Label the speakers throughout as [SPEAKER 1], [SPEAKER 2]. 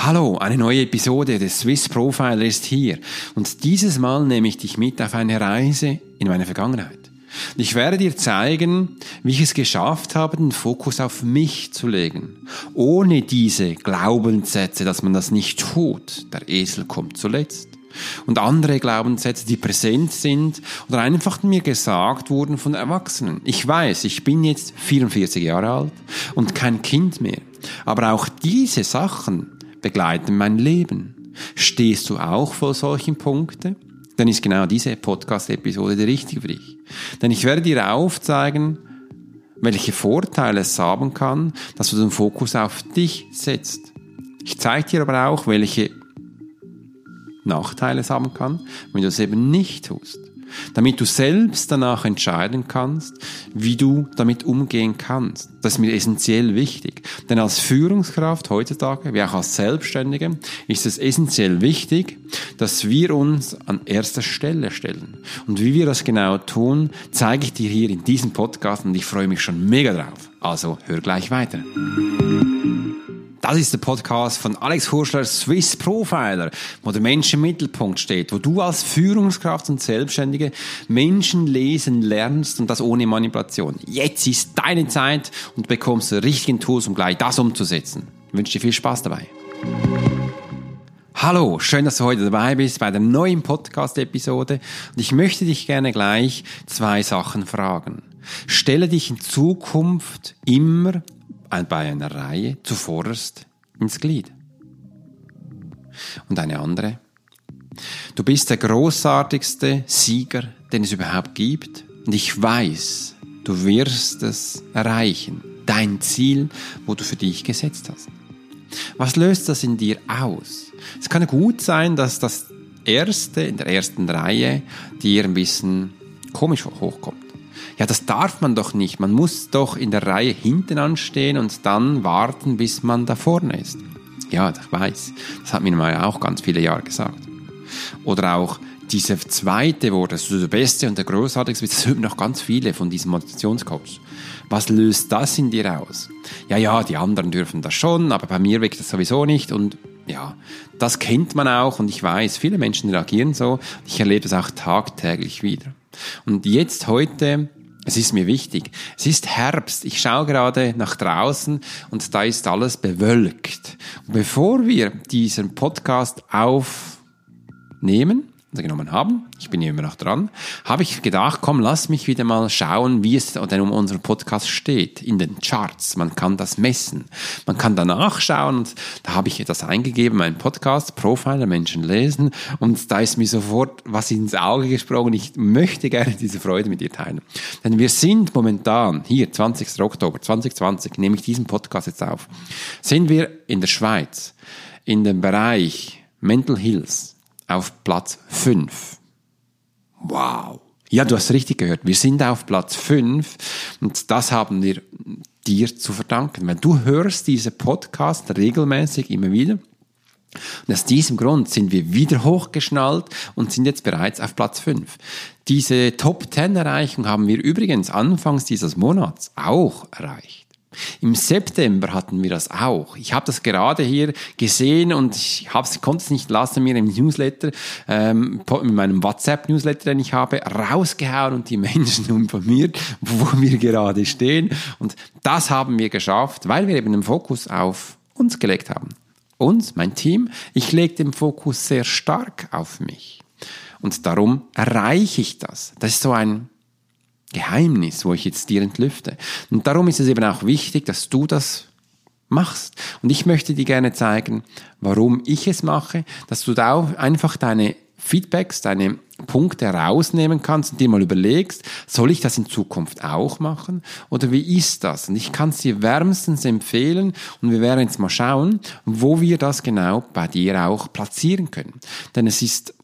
[SPEAKER 1] Hallo, eine neue Episode des Swiss Profiler ist hier und dieses Mal nehme ich dich mit auf eine Reise in meine Vergangenheit. Ich werde dir zeigen, wie ich es geschafft habe, den Fokus auf mich zu legen. Ohne diese Glaubenssätze, dass man das nicht tut. Der Esel kommt zuletzt. Und andere Glaubenssätze, die präsent sind oder einfach mir gesagt wurden von Erwachsenen. Ich weiß, ich bin jetzt 44 Jahre alt und kein Kind mehr. Aber auch diese Sachen begleiten mein Leben. Stehst du auch vor solchen Punkten? Dann ist genau diese Podcast-Episode die richtige für dich. Denn ich werde dir aufzeigen, welche Vorteile es haben kann, dass du den Fokus auf dich setzt. Ich zeige dir aber auch, welche Nachteile es haben kann, wenn du es eben nicht tust damit du selbst danach entscheiden kannst, wie du damit umgehen kannst. Das ist mir essentiell wichtig. Denn als Führungskraft heutzutage, wie auch als Selbstständige, ist es essentiell wichtig, dass wir uns an erster Stelle stellen. Und wie wir das genau tun, zeige ich dir hier in diesem Podcast und ich freue mich schon mega drauf. Also hör gleich weiter. Das ist der Podcast von Alex Hurschler, Swiss Profiler, wo der Mensch im Mittelpunkt steht, wo du als Führungskraft und Selbstständige Menschen lesen lernst und das ohne Manipulation. Jetzt ist deine Zeit und bekommst die richtigen Tools, um gleich das umzusetzen. Ich wünsche dir viel Spaß dabei. Hallo, schön, dass du heute dabei bist bei der neuen Podcast-Episode und ich möchte dich gerne gleich zwei Sachen fragen. Stelle dich in Zukunft immer bei einer Reihe zuvorderst ins Glied. Und eine andere. Du bist der großartigste Sieger, den es überhaupt gibt. Und ich weiß, du wirst es erreichen. Dein Ziel, wo du für dich gesetzt hast. Was löst das in dir aus? Es kann gut sein, dass das Erste in der ersten Reihe dir ein bisschen komisch hochkommt. Ja, das darf man doch nicht. Man muss doch in der Reihe hinten anstehen und dann warten, bis man da vorne ist. Ja, ich weiß. Das hat mir mal auch ganz viele Jahre gesagt. Oder auch diese zweite Wort, dass du der Beste und der Großartigste das hört noch ganz viele von diesen Motivationscoaches. Was löst das in dir aus? Ja, ja, die anderen dürfen das schon, aber bei mir wirkt das sowieso nicht und ja, das kennt man auch und ich weiß, viele Menschen reagieren so. Ich erlebe das auch tagtäglich wieder. Und jetzt heute es ist mir wichtig. Es ist Herbst. Ich schaue gerade nach draußen und da ist alles bewölkt. Und bevor wir diesen Podcast aufnehmen, genommen haben, ich bin ja immer noch dran, habe ich gedacht, komm, lass mich wieder mal schauen, wie es denn um unseren Podcast steht, in den Charts. Man kann das messen. Man kann danach schauen und da habe ich das eingegeben, mein Podcast, Profiler Menschen lesen und da ist mir sofort was ins Auge gesprungen. Ich möchte gerne diese Freude mit dir teilen. Denn wir sind momentan, hier, 20. Oktober 2020, nehme ich diesen Podcast jetzt auf, sind wir in der Schweiz in dem Bereich Mental Hills auf Platz 5. Wow. Ja, du hast richtig gehört. Wir sind auf Platz 5 und das haben wir dir zu verdanken. Wenn du hörst diese Podcast regelmäßig immer wieder, und aus diesem Grund sind wir wieder hochgeschnallt und sind jetzt bereits auf Platz 5. Diese Top 10 Erreichung haben wir übrigens anfangs dieses Monats auch erreicht. Im September hatten wir das auch. Ich habe das gerade hier gesehen und ich konnte es nicht lassen, mir im Newsletter, ähm, in meinem WhatsApp-Newsletter, den ich habe, rausgehauen und die Menschen informiert, wo wir gerade stehen. Und das haben wir geschafft, weil wir eben den Fokus auf uns gelegt haben. Uns, mein Team, ich lege den Fokus sehr stark auf mich. Und darum erreiche ich das. Das ist so ein Geheimnis, wo ich jetzt dir entlüfte. Und darum ist es eben auch wichtig, dass du das machst. Und ich möchte dir gerne zeigen, warum ich es mache, dass du da auch einfach deine Feedbacks, deine Punkte rausnehmen kannst und dir mal überlegst, soll ich das in Zukunft auch machen oder wie ist das? Und ich kann es dir wärmstens empfehlen und wir werden jetzt mal schauen, wo wir das genau bei dir auch platzieren können. Denn es ist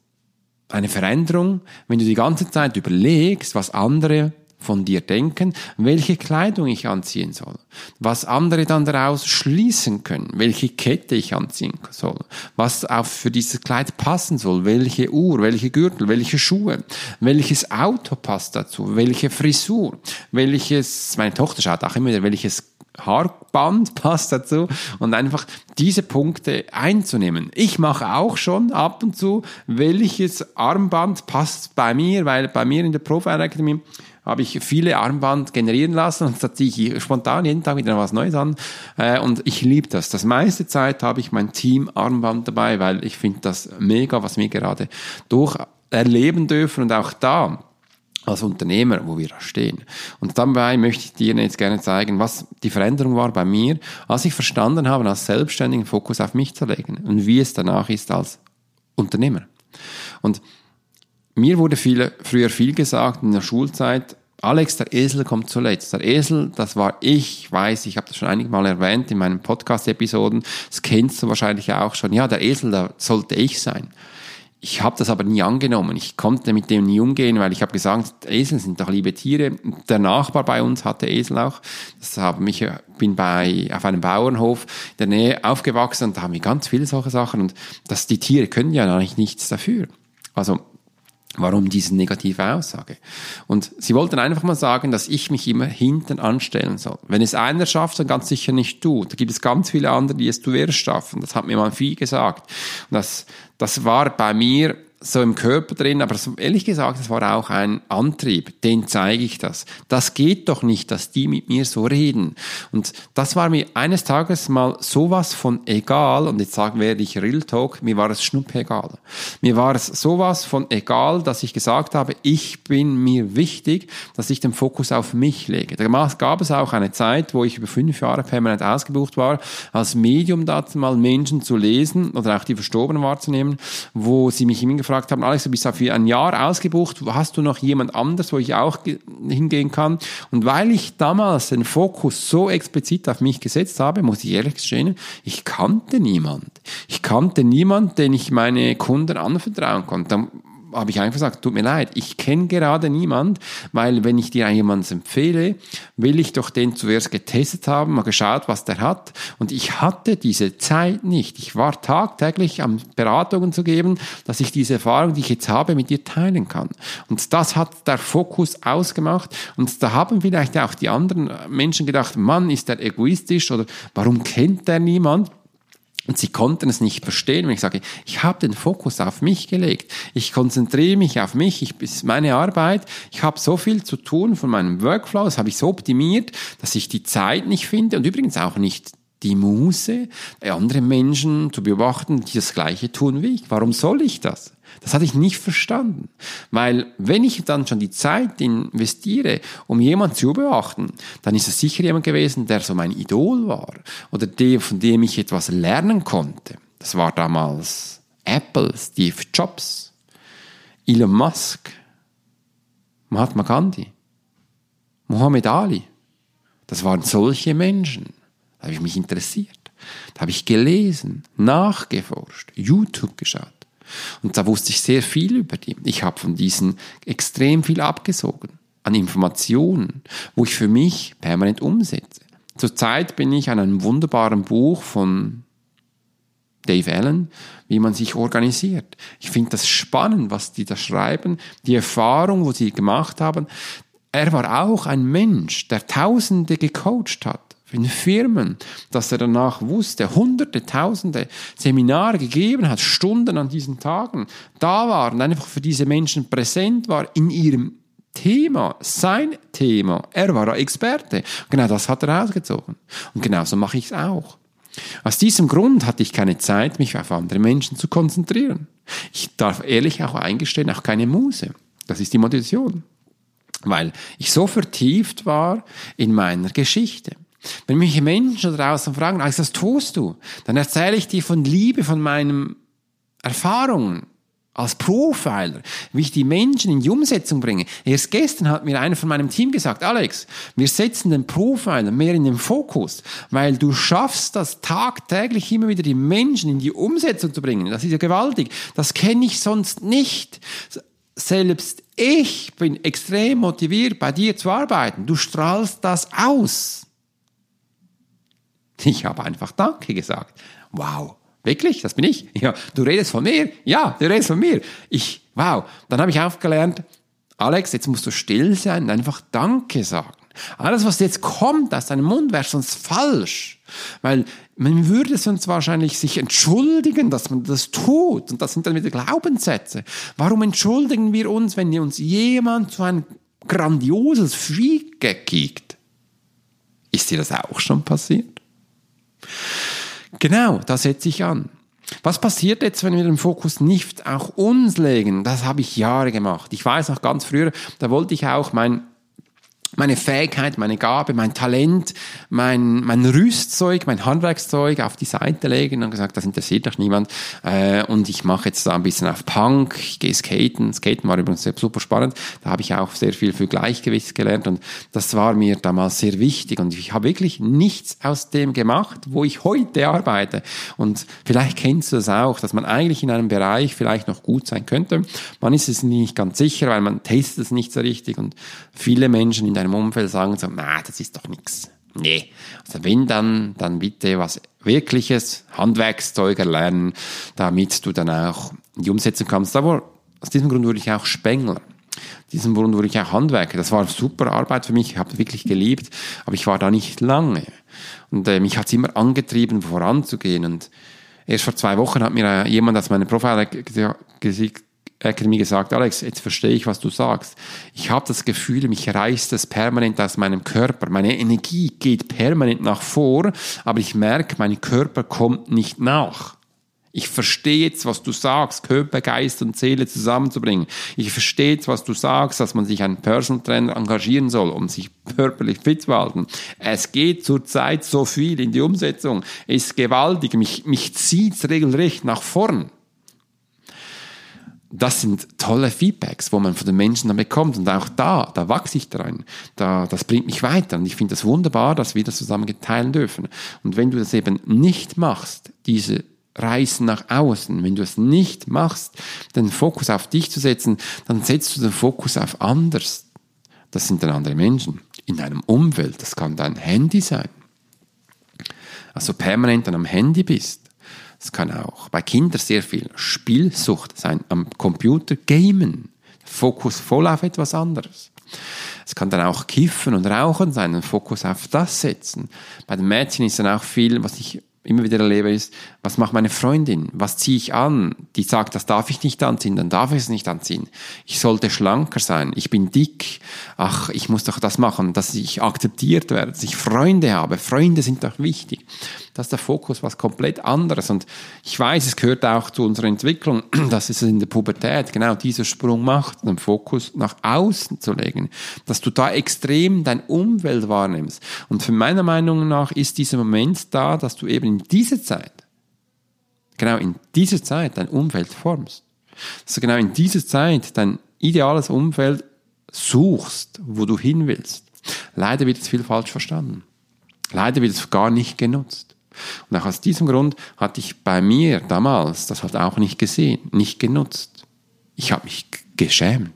[SPEAKER 1] eine Veränderung, wenn du die ganze Zeit überlegst, was andere von dir denken, welche Kleidung ich anziehen soll, was andere dann daraus schließen können, welche Kette ich anziehen soll, was auch für dieses Kleid passen soll, welche Uhr, welche Gürtel, welche Schuhe, welches Auto passt dazu, welche Frisur, welches, meine Tochter schaut auch immer wieder, welches Haarband passt dazu und einfach diese Punkte einzunehmen. Ich mache auch schon ab und zu, welches Armband passt bei mir, weil bei mir in der Profile Academy habe ich viele Armband generieren lassen und da ziehe ich spontan jeden Tag wieder was Neues an äh, und ich liebe das. Das meiste Zeit habe ich mein Team Armband dabei, weil ich finde das mega, was wir gerade durch erleben dürfen und auch da als Unternehmer, wo wir stehen. Und dabei möchte ich dir jetzt gerne zeigen, was die Veränderung war bei mir, als ich verstanden habe, als Selbstständigen Fokus auf mich zu legen und wie es danach ist als Unternehmer. Und mir wurde viel, früher viel gesagt in der Schulzeit, Alex, der Esel kommt zuletzt. Der Esel, das war ich, weiß, ich habe das schon einige Mal erwähnt in meinen Podcast-Episoden, das kennst du wahrscheinlich auch schon. Ja, der Esel, da sollte ich sein. Ich habe das aber nie angenommen. Ich konnte mit dem nie umgehen, weil ich habe gesagt, Esel sind doch liebe Tiere. Der Nachbar bei uns hatte Esel auch. Das haben mich, bin bei auf einem Bauernhof in der Nähe aufgewachsen und da haben wir ganz viele solche Sachen und das, die Tiere können ja eigentlich nichts dafür. Also Warum diese negative Aussage? Und sie wollten einfach mal sagen, dass ich mich immer hinten anstellen soll. Wenn es einer schafft, dann ganz sicher nicht du. Da gibt es ganz viele andere, die es zuerst schaffen. Das hat mir mal viel gesagt. Und das, das war bei mir so im Körper drin, aber so, ehrlich gesagt, das war auch ein Antrieb, den zeige ich das. Das geht doch nicht, dass die mit mir so reden. Und das war mir eines Tages mal sowas von egal, und jetzt sagen werde ich Real Talk, mir war es schnuppegal. Mir war es sowas von egal, dass ich gesagt habe, ich bin mir wichtig, dass ich den Fokus auf mich lege. Da gab es auch eine Zeit, wo ich über fünf Jahre permanent ausgebucht war, als Medium dazu mal Menschen zu lesen oder auch die Verstorbenen wahrzunehmen, wo sie mich immer gefragt gefragt haben, Alex, du bist für ein Jahr ausgebucht, hast du noch jemand anders, wo ich auch hingehen kann? Und weil ich damals den Fokus so explizit auf mich gesetzt habe, muss ich ehrlich gestehen, ich kannte niemand. Ich kannte niemand, den ich meine Kunden anvertrauen konnte habe ich einfach gesagt, tut mir leid, ich kenne gerade niemand, weil wenn ich dir jemanden empfehle, will ich doch den zuerst getestet haben, mal geschaut, was der hat. Und ich hatte diese Zeit nicht. Ich war tagtäglich am Beratungen zu geben, dass ich diese Erfahrung, die ich jetzt habe, mit dir teilen kann. Und das hat der Fokus ausgemacht. Und da haben vielleicht auch die anderen Menschen gedacht, Mann, ist der egoistisch oder warum kennt der niemand? Und sie konnten es nicht verstehen, wenn ich sage, ich habe den Fokus auf mich gelegt. Ich konzentriere mich auf mich, ich, ist meine Arbeit. Ich habe so viel zu tun von meinem Workflow, das habe ich so optimiert, dass ich die Zeit nicht finde und übrigens auch nicht die Muße, andere Menschen zu beobachten, die das Gleiche tun wie ich. Warum soll ich das? Das hatte ich nicht verstanden. Weil wenn ich dann schon die Zeit investiere, um jemanden zu beobachten, dann ist es sicher jemand gewesen, der so mein Idol war oder der, von dem ich etwas lernen konnte. Das war damals Apple, Steve Jobs, Elon Musk, Mahatma Gandhi, Muhammad Ali. Das waren solche Menschen. Da habe ich mich interessiert. Da habe ich gelesen, nachgeforscht, YouTube geschaut. Und da wusste ich sehr viel über die. Ich habe von diesen extrem viel abgesogen an Informationen, wo ich für mich permanent umsetze. Zurzeit bin ich an einem wunderbaren Buch von Dave Allen, wie man sich organisiert. Ich finde das spannend, was die da schreiben, die Erfahrung, wo sie gemacht haben. Er war auch ein Mensch, der Tausende gecoacht hat in Firmen, dass er danach wusste, hunderte, tausende Seminare gegeben hat, Stunden an diesen Tagen da war und einfach für diese Menschen präsent war in ihrem Thema, sein Thema. Er war Experte. Genau das hat er ausgezogen. Und genauso mache ich es auch. Aus diesem Grund hatte ich keine Zeit, mich auf andere Menschen zu konzentrieren. Ich darf ehrlich auch eingestehen, auch keine Muse. Das ist die Motivation. Weil ich so vertieft war in meiner Geschichte. Wenn mich Menschen draußen fragen, Alex, was tust du? Dann erzähle ich dir von Liebe, von meinen Erfahrungen als Profiler, wie ich die Menschen in die Umsetzung bringe. Erst gestern hat mir einer von meinem Team gesagt, Alex, wir setzen den Profiler mehr in den Fokus, weil du schaffst das tagtäglich immer wieder die Menschen in die Umsetzung zu bringen. Das ist ja gewaltig. Das kenne ich sonst nicht. Selbst ich bin extrem motiviert, bei dir zu arbeiten. Du strahlst das aus. Ich habe einfach Danke gesagt. Wow. Wirklich? Das bin ich? Ja. Du redest von mir? Ja, du redest von mir. Ich, wow. Dann habe ich aufgelernt, Alex, jetzt musst du still sein und einfach Danke sagen. Alles, was jetzt kommt aus deinem Mund, wäre sonst falsch. Weil man würde sonst wahrscheinlich sich entschuldigen, dass man das tut. Und das sind dann wieder Glaubenssätze. Warum entschuldigen wir uns, wenn uns jemand so ein grandioses Freak kickt? Ist dir das auch schon passiert? Genau, da setze ich an. Was passiert jetzt, wenn wir den Fokus nicht auch uns legen? Das habe ich Jahre gemacht. Ich weiß noch ganz früher, da wollte ich auch mein meine Fähigkeit, meine Gabe, mein Talent, mein, mein Rüstzeug, mein Handwerkszeug auf die Seite legen und gesagt, das interessiert doch niemand. Äh, und ich mache jetzt da ein bisschen auf Punk, ich gehe skaten. Skaten war übrigens super spannend. Da habe ich auch sehr viel für Gleichgewicht gelernt und das war mir damals sehr wichtig. Und ich habe wirklich nichts aus dem gemacht, wo ich heute arbeite. Und vielleicht kennst du das auch, dass man eigentlich in einem Bereich vielleicht noch gut sein könnte. Man ist es nicht ganz sicher, weil man testet es nicht so richtig und viele Menschen in der deinem Umfeld sagen so, na, das ist doch nichts. Nee. Also wenn dann, dann bitte was wirkliches Handwerkszeug erlernen, damit du dann auch die Umsetzung kommst. Aber aus diesem Grund wurde ich auch Spengler. Aus diesem Grund wurde ich auch Handwerker. Das war super Arbeit für mich. Ich habe wirklich geliebt, aber ich war da nicht lange. Und äh, mich hat es immer angetrieben, voranzugehen. Und erst vor zwei Wochen hat mir äh, jemand aus meinem Profil Academy gesagt, Alex, jetzt verstehe ich, was du sagst. Ich habe das Gefühl, mich reißt es permanent aus meinem Körper. Meine Energie geht permanent nach vor, aber ich merke, mein Körper kommt nicht nach. Ich verstehe jetzt, was du sagst, Körper, Geist und Seele zusammenzubringen. Ich verstehe jetzt, was du sagst, dass man sich einen Personal Trainer engagieren soll, um sich körperlich fit zu halten. Es geht zurzeit so viel in die Umsetzung. Es ist gewaltig. Mich, mich zieht regelrecht nach vorn das sind tolle Feedbacks, wo man von den Menschen dann bekommt. Und auch da, da wachse ich dran. Da, das bringt mich weiter. Und ich finde das wunderbar, dass wir das zusammen geteilen dürfen. Und wenn du das eben nicht machst, diese Reisen nach außen, wenn du es nicht machst, den Fokus auf dich zu setzen, dann setzt du den Fokus auf anders. Das sind dann andere Menschen in deinem Umfeld. Das kann dein Handy sein. Also permanent dann am Handy bist es kann auch bei Kindern sehr viel Spielsucht sein, am Computer gamen, Fokus voll auf etwas anderes. Es kann dann auch Kiffen und Rauchen sein, den Fokus auf das setzen. Bei den Mädchen ist dann auch viel, was ich immer wieder erlebe, ist, was macht meine Freundin? Was ziehe ich an? Die sagt, das darf ich nicht anziehen, dann darf ich es nicht anziehen. Ich sollte schlanker sein. Ich bin dick. Ach, ich muss doch das machen, dass ich akzeptiert werde, dass ich Freunde habe. Freunde sind doch wichtig. Das ist der Fokus was komplett anderes. Und ich weiß, es gehört auch zu unserer Entwicklung, dass es in der Pubertät genau dieser Sprung macht, den Fokus nach außen zu legen. Dass du da extrem dein Umwelt wahrnimmst. Und für meiner Meinung nach ist dieser Moment da, dass du eben in dieser Zeit, genau in dieser Zeit dein Umfeld formst. Dass du genau in dieser Zeit dein ideales Umfeld suchst, wo du hin willst. Leider wird es viel falsch verstanden. Leider wird es gar nicht genutzt. Und auch aus diesem Grund hatte ich bei mir damals das halt auch nicht gesehen, nicht genutzt. Ich habe mich geschämt.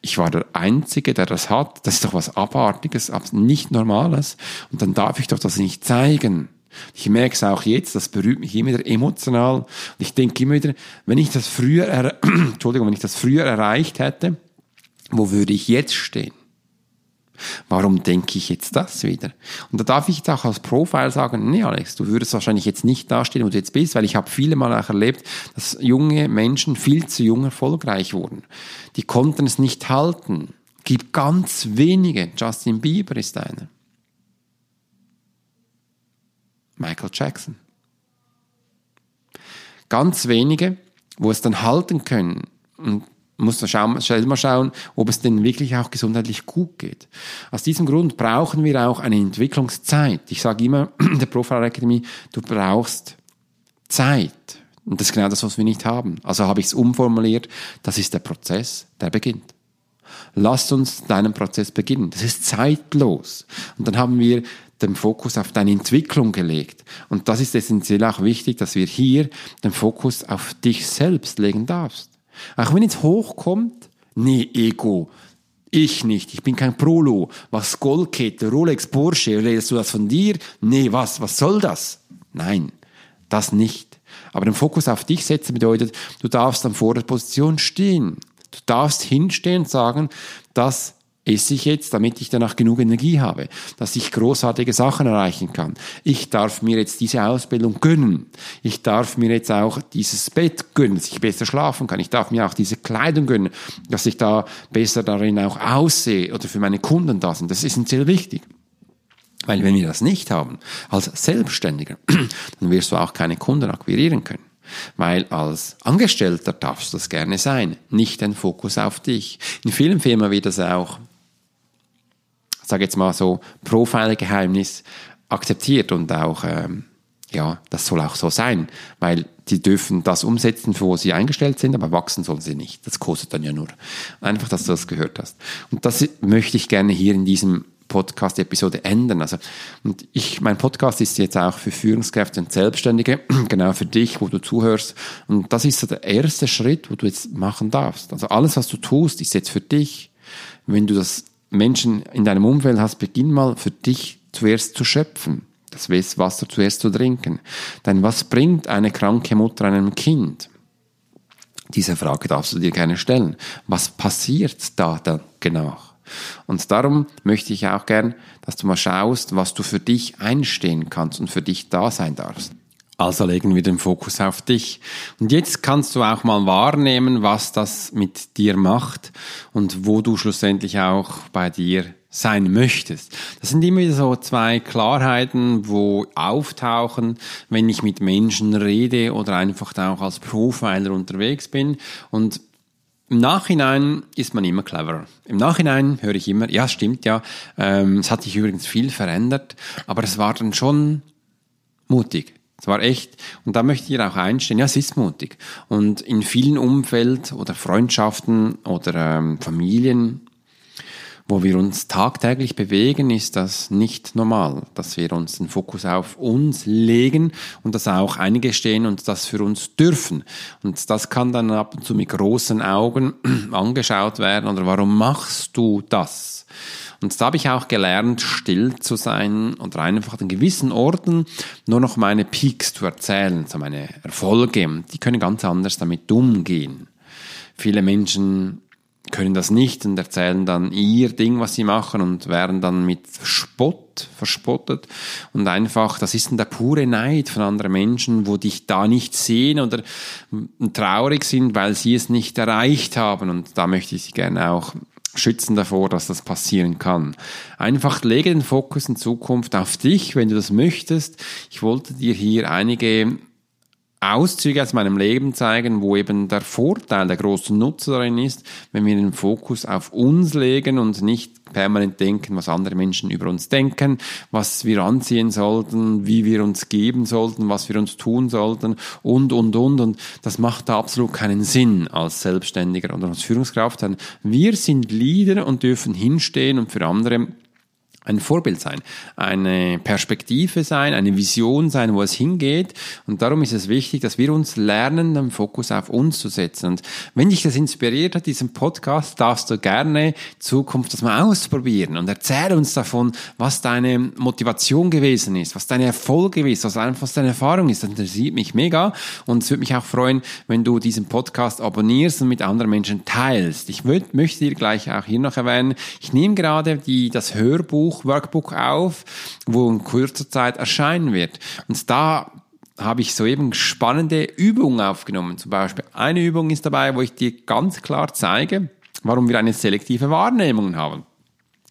[SPEAKER 1] Ich war der Einzige, der das hat. Das ist doch was Abartiges, nicht Normales. Und dann darf ich doch das nicht zeigen. Ich merke es auch jetzt, das berührt mich immer wieder emotional. Und ich denke immer wieder, wenn ich das früher, Entschuldigung, wenn ich das früher erreicht hätte, wo würde ich jetzt stehen? Warum denke ich jetzt das wieder? Und da darf ich jetzt auch als Profil sagen, nee Alex, du würdest wahrscheinlich jetzt nicht dastehen, wo du jetzt bist, weil ich habe viele Mal auch erlebt, dass junge Menschen viel zu jung erfolgreich wurden. Die konnten es nicht halten. Gibt ganz wenige. Justin Bieber ist einer. Michael Jackson. Ganz wenige, wo es dann halten können. Und muss schauen, schnell mal schauen, ob es denn wirklich auch gesundheitlich gut geht. Aus diesem Grund brauchen wir auch eine Entwicklungszeit. Ich sage immer der Profile Academy, du brauchst Zeit. Und das ist genau das, was wir nicht haben. Also habe ich es umformuliert, das ist der Prozess, der beginnt. Lass uns deinen Prozess beginnen. Das ist zeitlos. Und dann haben wir den Fokus auf deine Entwicklung gelegt. Und das ist essentiell auch wichtig, dass wir hier den Fokus auf dich selbst legen darfst. Auch wenn jetzt hochkommt, nee, Ego, ich nicht, ich bin kein Prolo. Was Goldkette, Rolex, Porsche, redest du das von dir? Nee, was, was soll das? Nein, das nicht. Aber den Fokus auf dich setzen bedeutet, du darfst an vor der Position stehen. Du darfst hinstehen und sagen, das esse ich jetzt, damit ich danach genug Energie habe, dass ich großartige Sachen erreichen kann. Ich darf mir jetzt diese Ausbildung gönnen. Ich darf mir jetzt auch dieses Bett gönnen, dass ich besser schlafen kann. Ich darf mir auch diese Kleidung gönnen, dass ich da besser darin auch aussehe oder für meine Kunden da sind. Das ist sehr wichtig. Weil wenn wir das nicht haben, als Selbstständiger, dann wirst du auch keine Kunden akquirieren können. Weil als Angestellter darfst du das gerne sein, nicht den Fokus auf dich. In vielen Firmen wird das auch sage jetzt mal so, Profile-Geheimnis akzeptiert und auch, ähm, ja, das soll auch so sein, weil die dürfen das umsetzen, wo sie eingestellt sind, aber wachsen sollen sie nicht. Das kostet dann ja nur. Einfach, dass du das gehört hast. Und das möchte ich gerne hier in diesem Podcast-Episode ändern. Also, und ich, mein Podcast ist jetzt auch für Führungskräfte und Selbstständige, genau für dich, wo du zuhörst. Und das ist so der erste Schritt, wo du jetzt machen darfst. Also alles, was du tust, ist jetzt für dich. Wenn du das Menschen in deinem Umfeld hast, beginn mal für dich zuerst zu schöpfen, das Wasser zuerst zu trinken. Denn was bringt eine kranke Mutter einem Kind? Diese Frage darfst du dir gerne stellen. Was passiert da dann genau? Und darum möchte ich auch gern, dass du mal schaust, was du für dich einstehen kannst und für dich da sein darfst. Also legen wir den Fokus auf dich. Und jetzt kannst du auch mal wahrnehmen, was das mit dir macht und wo du schlussendlich auch bei dir sein möchtest. Das sind immer so zwei Klarheiten, wo auftauchen, wenn ich mit Menschen rede oder einfach auch als Profiler unterwegs bin. Und im Nachhinein ist man immer cleverer. Im Nachhinein höre ich immer, ja, stimmt ja, ähm, es hat sich übrigens viel verändert, aber es war dann schon mutig. Es war echt, und da möchte ich auch einstehen, ja, es ist mutig. Und in vielen Umfeld oder Freundschaften oder ähm, Familien, wo wir uns tagtäglich bewegen, ist das nicht normal, dass wir uns den Fokus auf uns legen und dass auch einige stehen und das für uns dürfen. Und das kann dann ab und zu mit großen Augen angeschaut werden oder warum machst du das? Und da habe ich auch gelernt, still zu sein und einfach an gewissen Orten nur noch meine Peaks zu erzählen, so meine Erfolge. Die können ganz anders damit umgehen. Viele Menschen können das nicht und erzählen dann ihr Ding, was sie machen und werden dann mit Spott verspottet und einfach, das ist dann der pure Neid von anderen Menschen, wo dich da nicht sehen oder traurig sind, weil sie es nicht erreicht haben und da möchte ich sie gerne auch schützen davor, dass das passieren kann. Einfach lege den Fokus in Zukunft auf dich, wenn du das möchtest. Ich wollte dir hier einige Auszüge aus meinem Leben zeigen, wo eben der Vorteil, der große Nutzer darin ist, wenn wir den Fokus auf uns legen und nicht permanent denken, was andere Menschen über uns denken, was wir anziehen sollten, wie wir uns geben sollten, was wir uns tun sollten und, und, und. Und das macht da absolut keinen Sinn als Selbstständiger oder als Führungskraft. Denn wir sind Leader und dürfen hinstehen und für andere ein Vorbild sein, eine Perspektive sein, eine Vision sein, wo es hingeht. Und darum ist es wichtig, dass wir uns lernen, den Fokus auf uns zu setzen. Und wenn dich das inspiriert hat, diesen Podcast, darfst du gerne Zukunft das mal ausprobieren und erzähl uns davon, was deine Motivation gewesen ist, was deine Erfolg gewesen ist, was einfach deine Erfahrung ist. Das interessiert mich mega. Und es würde mich auch freuen, wenn du diesen Podcast abonnierst und mit anderen Menschen teilst. Ich möchte dir gleich auch hier noch erwähnen, ich nehme gerade die, das Hörbuch Buch, Workbook auf, wo in kurzer Zeit erscheinen wird. Und da habe ich soeben spannende Übungen aufgenommen. Zum Beispiel eine Übung ist dabei, wo ich dir ganz klar zeige, warum wir eine selektive Wahrnehmung haben.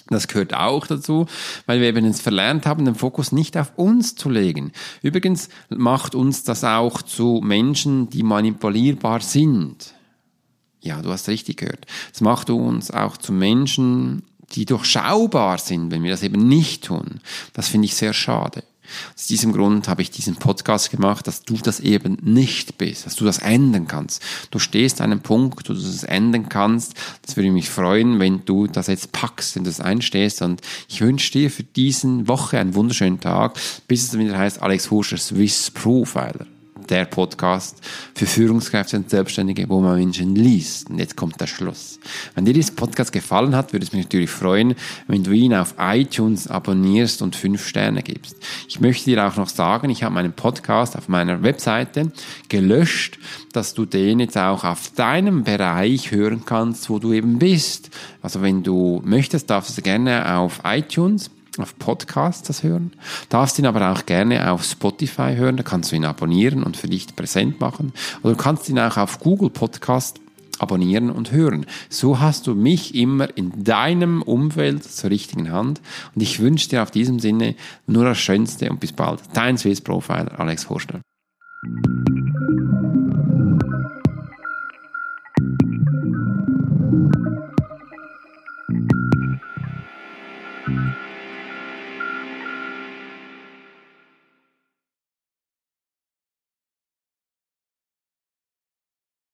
[SPEAKER 1] Das gehört auch dazu, weil wir eben es verlernt haben, den Fokus nicht auf uns zu legen. Übrigens macht uns das auch zu Menschen, die manipulierbar sind. Ja, du hast richtig gehört. Es macht uns auch zu Menschen, die durchschaubar sind, wenn wir das eben nicht tun. Das finde ich sehr schade. Aus diesem Grund habe ich diesen Podcast gemacht, dass du das eben nicht bist, dass du das ändern kannst. Du stehst an einem Punkt, wo du das ändern kannst. Das würde mich freuen, wenn du das jetzt packst, wenn du das einstehst. Und ich wünsche dir für diesen Woche einen wunderschönen Tag, bis es wieder heißt Alex Huscher Swiss Profiler. Der Podcast für Führungskräfte und Selbstständige, wo man Menschen liest. Und jetzt kommt der Schluss. Wenn dir dieser Podcast gefallen hat, würde es mich natürlich freuen, wenn du ihn auf iTunes abonnierst und fünf Sterne gibst. Ich möchte dir auch noch sagen, ich habe meinen Podcast auf meiner Webseite gelöscht, dass du den jetzt auch auf deinem Bereich hören kannst, wo du eben bist. Also wenn du möchtest, darfst du gerne auf iTunes auf Podcasts das hören. Darfst ihn aber auch gerne auf Spotify hören, da kannst du ihn abonnieren und für dich präsent machen. Oder du kannst ihn auch auf Google Podcast abonnieren und hören. So hast du mich immer in deinem Umfeld zur richtigen Hand. Und ich wünsche dir auf diesem Sinne nur das Schönste und bis bald. Dein Swiss Profiler Alex Forster.